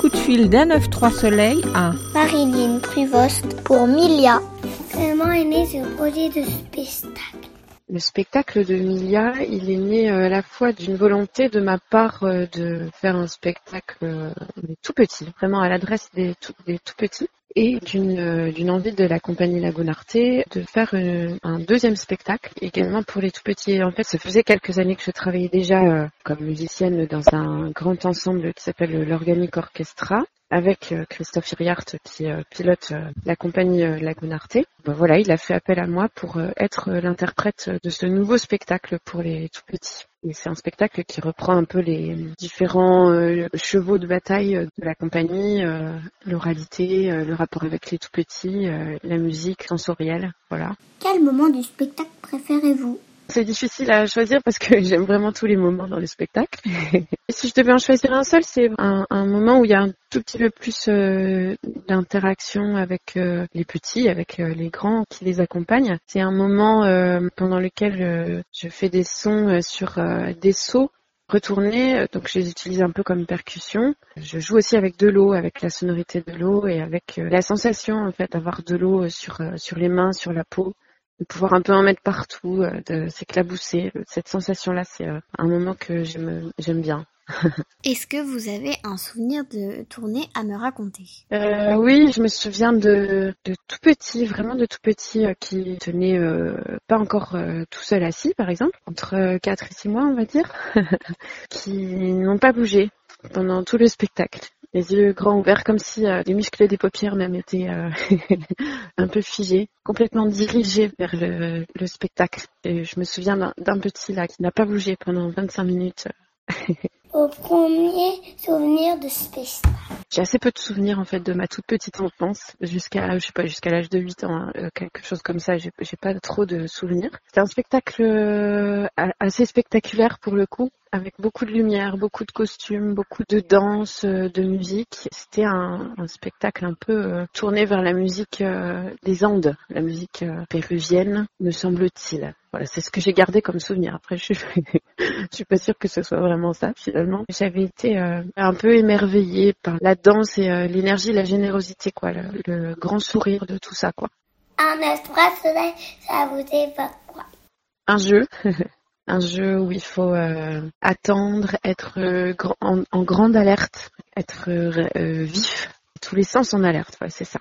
coup de fil d'un 9-3 Soleil à Marilyn Privost pour Milia. Comment est né ce projet de spectacle le spectacle de Milia, il est né euh, à la fois d'une volonté de ma part euh, de faire un spectacle euh, tout petit, vraiment à l'adresse des tout, des tout petits, et d'une d'une envie de la compagnie Lagunarte de faire un deuxième spectacle également pour les tout petits. En fait, ça faisait quelques années que je travaillais déjà comme musicienne dans un grand ensemble qui s'appelle l'Organic Orchestra avec euh, Christophe Iriart qui euh, pilote euh, la compagnie Lagunarte. Ben voilà, il a fait appel à moi pour être l'interprète de ce nouveau spectacle pour les tout petits. Et c'est un spectacle qui reprend un peu les différents chevaux de bataille de la compagnie, l'oralité, le rapport avec les tout petits, la musique sensorielle, voilà. Quel moment du spectacle préférez-vous? C'est difficile à choisir parce que j'aime vraiment tous les moments dans le spectacle. si je devais en choisir un seul, c'est un, moment où il y a un tout petit peu plus euh, d'interaction avec euh, les petits, avec euh, les grands qui les accompagnent. C'est un moment pendant lequel je fais des sons sur des sauts retournés, donc je les utilise un peu comme percussion. Je joue aussi avec de l'eau, avec la sonorité de l'eau et avec la sensation en fait d'avoir de l'eau sur sur les mains, sur la peau de pouvoir un peu en mettre partout, euh, de s'éclabousser. Cette sensation-là, c'est euh, un moment que j'aime bien. Est-ce que vous avez un souvenir de tournée à me raconter? Euh, Oui, je me souviens de, de, tout petit, vraiment de tout petit, qui tenait pas encore tout seul assis, par exemple, entre 4 et 6 mois, on va dire, qui n'ont pas bougé pendant tout le spectacle les yeux grands ouverts, comme si euh, les muscles des paupières même étaient euh, un peu figés, complètement dirigés vers le, le spectacle. Et je me souviens d'un petit là qui n'a pas bougé pendant 25 minutes. Au premier souvenir de Space J'ai assez peu de souvenirs en fait de ma toute petite enfance jusqu'à je sais pas jusqu'à l'âge de 8 ans hein, euh, quelque chose comme ça j'ai pas trop de souvenirs. C'était un spectacle assez spectaculaire pour le coup avec beaucoup de lumière, beaucoup de costumes, beaucoup de danse, euh, de musique. C'était un, spectacle un peu euh, tourné vers la musique euh, des Andes, la musique péruvienne, me semble-t-il. Voilà, c'est ce que j'ai gardé comme souvenir. Après, je suis, je suis pas sûre que ce soit vraiment ça finalement. J'avais été un peu émerveillée par la danse et l'énergie, la générosité, quoi, le, le, grand sourire de tout ça, quoi. Un espresso, ça vous évoque quoi? Un jeu. un jeu où il faut euh, attendre, être euh, en, grande alerte, être euh, vif, tous les sens en alerte, c'est ça.